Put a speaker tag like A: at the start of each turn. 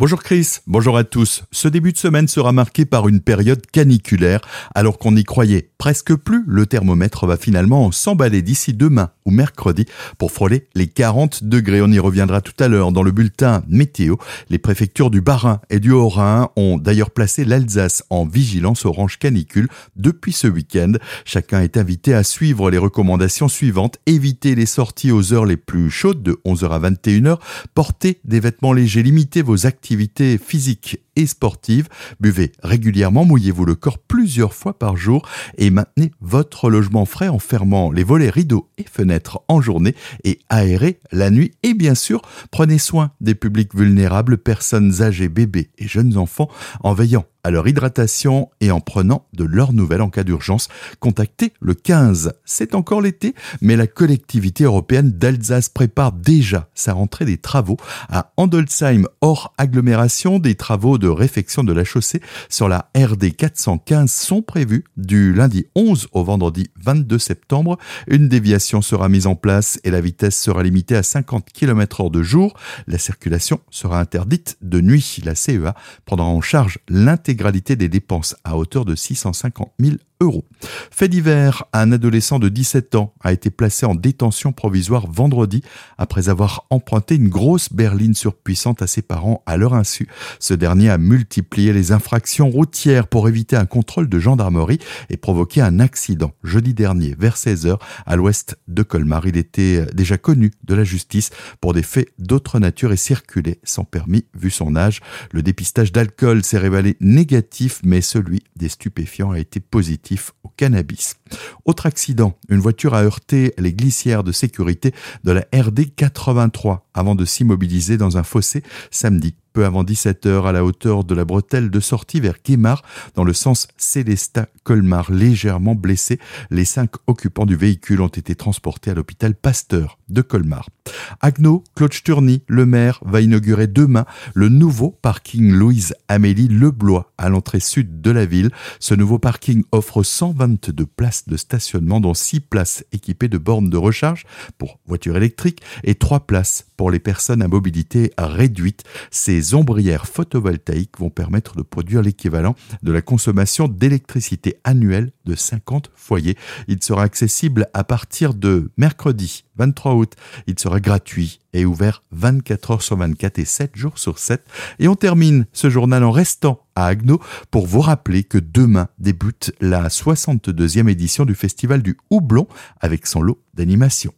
A: Bonjour Chris, bonjour à tous. Ce début de semaine sera marqué par une période caniculaire. Alors qu'on n'y croyait presque plus, le thermomètre va finalement s'emballer d'ici demain ou mercredi pour frôler les 40 degrés. On y reviendra tout à l'heure dans le bulletin météo. Les préfectures du Bas-Rhin et du Haut-Rhin ont d'ailleurs placé l'Alsace en vigilance orange canicule depuis ce week-end. Chacun est invité à suivre les recommandations suivantes. Éviter les sorties aux heures les plus chaudes de 11h à 21h. Porter des vêtements légers. Limiter vos activités activité physique sportive. Buvez régulièrement, mouillez-vous le corps plusieurs fois par jour et maintenez votre logement frais en fermant les volets, rideaux et fenêtres en journée et aérez la nuit. Et bien sûr, prenez soin des publics vulnérables, personnes âgées, bébés et jeunes enfants en veillant à leur hydratation et en prenant de leurs nouvelles en cas d'urgence. Contactez le 15. C'est encore l'été, mais la collectivité européenne d'Alsace prépare déjà sa rentrée des travaux à Andolsheim hors agglomération. Des travaux de réfection de la chaussée sur la RD 415 sont prévus du lundi 11 au vendredi 22 septembre. Une déviation sera mise en place et la vitesse sera limitée à 50 km h de jour. La circulation sera interdite de nuit. La CEA prendra en charge l'intégralité l'intégralité des dépenses à hauteur de 650 000 euros. Fait divers, un adolescent de 17 ans a été placé en détention provisoire vendredi après avoir emprunté une grosse berline surpuissante à ses parents à leur insu. Ce dernier a multiplié les infractions routières pour éviter un contrôle de gendarmerie et provoquer un accident jeudi dernier vers 16h à l'ouest de Colmar. Il était déjà connu de la justice pour des faits d'autre nature et circulait sans permis vu son âge. Le dépistage d'alcool s'est révélé négatif mais celui des stupéfiants a été positif au cannabis. Autre accident, une voiture a heurté les glissières de sécurité de la RD 83 avant de s'immobiliser dans un fossé samedi peu avant 17h à la hauteur de la bretelle de sortie vers Guémar dans le sens Célestat-Colmar. Légèrement blessés, les cinq occupants du véhicule ont été transportés à l'hôpital Pasteur de Colmar. Agno, Claude Sturny, le maire, va inaugurer demain le nouveau parking Louise Amélie Leblois à l'entrée sud de la ville. Ce nouveau parking offre 122 places de stationnement dont 6 places équipées de bornes de recharge pour voitures électriques et 3 places pour les personnes à mobilité réduite. Ces ombrières photovoltaïques vont permettre de produire l'équivalent de la consommation d'électricité annuelle de 50 foyers. Il sera accessible à partir de mercredi 23 août. Il sera gratuit et ouvert 24 heures sur 24 et 7 jours sur 7. Et on termine ce journal en restant à Agno pour vous rappeler que demain débute la 62e édition du Festival du Houblon avec son lot d'animation.